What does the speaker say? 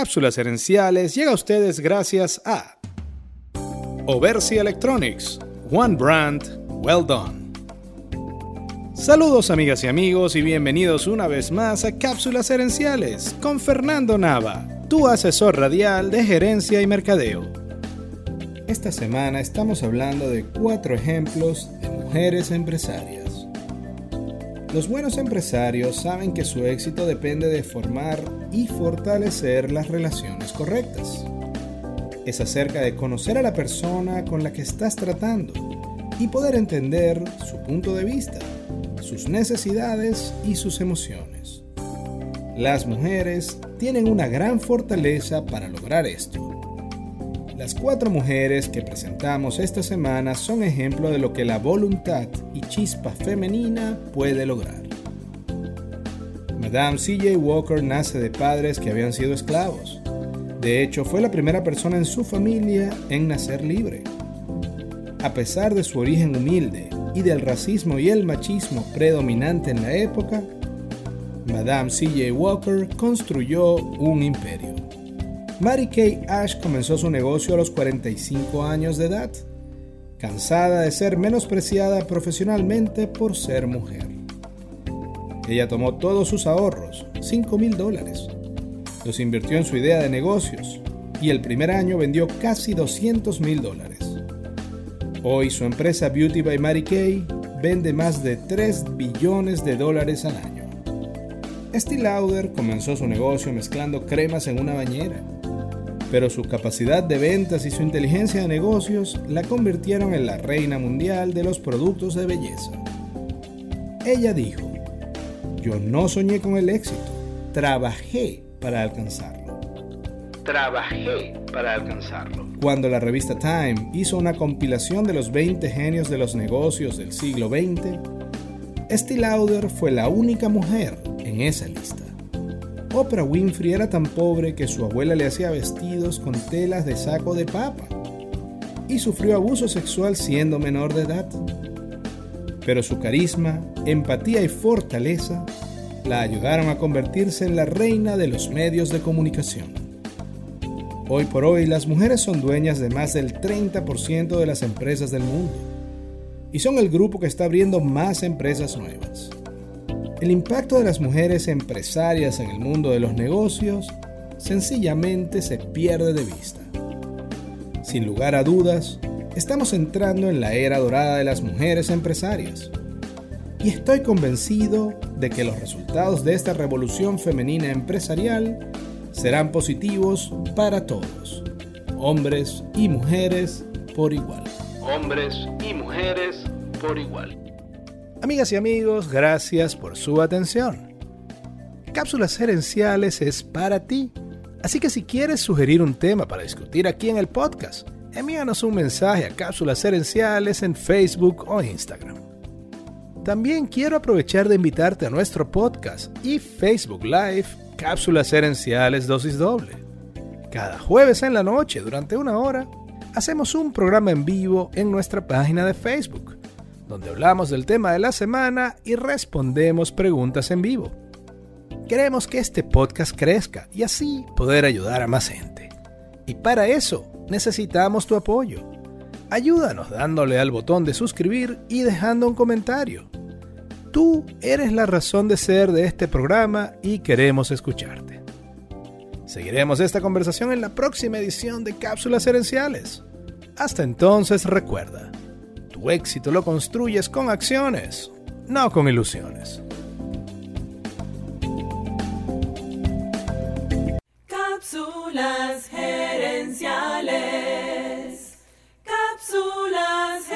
Cápsulas Herenciales llega a ustedes gracias a Oversi Electronics, One Brand, Well Done. Saludos amigas y amigos y bienvenidos una vez más a Cápsulas Herenciales con Fernando Nava, tu asesor radial de gerencia y mercadeo. Esta semana estamos hablando de cuatro ejemplos de mujeres empresarias. Los buenos empresarios saben que su éxito depende de formar y fortalecer las relaciones correctas. Es acerca de conocer a la persona con la que estás tratando y poder entender su punto de vista, sus necesidades y sus emociones. Las mujeres tienen una gran fortaleza para lograr esto. Las cuatro mujeres que presentamos esta semana son ejemplo de lo que la voluntad y chispa femenina puede lograr. Madame C.J. Walker nace de padres que habían sido esclavos. De hecho, fue la primera persona en su familia en nacer libre. A pesar de su origen humilde y del racismo y el machismo predominante en la época, Madame C.J. Walker construyó un imperio. Mary Kay Ash comenzó su negocio a los 45 años de edad, cansada de ser menospreciada profesionalmente por ser mujer. Ella tomó todos sus ahorros, 5 mil dólares, los invirtió en su idea de negocios y el primer año vendió casi 200 mil dólares. Hoy su empresa Beauty by Mary Kay vende más de 3 billones de dólares al año. Estee Lauder comenzó su negocio mezclando cremas en una bañera, pero su capacidad de ventas y su inteligencia de negocios la convirtieron en la reina mundial de los productos de belleza. Ella dijo, yo no soñé con el éxito, trabajé para alcanzarlo. Trabajé para alcanzarlo. Cuando la revista Time hizo una compilación de los 20 genios de los negocios del siglo XX, Estee Lauder fue la única mujer en esa lista. Oprah Winfrey era tan pobre que su abuela le hacía vestidos con telas de saco de papa y sufrió abuso sexual siendo menor de edad pero su carisma, empatía y fortaleza la ayudaron a convertirse en la reina de los medios de comunicación. Hoy por hoy las mujeres son dueñas de más del 30% de las empresas del mundo y son el grupo que está abriendo más empresas nuevas. El impacto de las mujeres empresarias en el mundo de los negocios sencillamente se pierde de vista. Sin lugar a dudas, Estamos entrando en la era dorada de las mujeres empresarias. Y estoy convencido de que los resultados de esta revolución femenina empresarial serán positivos para todos, hombres y mujeres por igual. Hombres y mujeres por igual. Amigas y amigos, gracias por su atención. Cápsulas Herenciales es para ti. Así que si quieres sugerir un tema para discutir aquí en el podcast, envíanos un mensaje a Cápsulas Herenciales en Facebook o Instagram. También quiero aprovechar de invitarte a nuestro podcast y Facebook Live Cápsulas Herenciales Dosis Doble. Cada jueves en la noche, durante una hora, hacemos un programa en vivo en nuestra página de Facebook, donde hablamos del tema de la semana y respondemos preguntas en vivo. Queremos que este podcast crezca y así poder ayudar a más gente. Y para eso necesitamos tu apoyo. Ayúdanos dándole al botón de suscribir y dejando un comentario. Tú eres la razón de ser de este programa y queremos escucharte. Seguiremos esta conversación en la próxima edición de Cápsulas Herenciales. Hasta entonces recuerda, tu éxito lo construyes con acciones, no con ilusiones. Cápsulas gerenciales. Cápsulas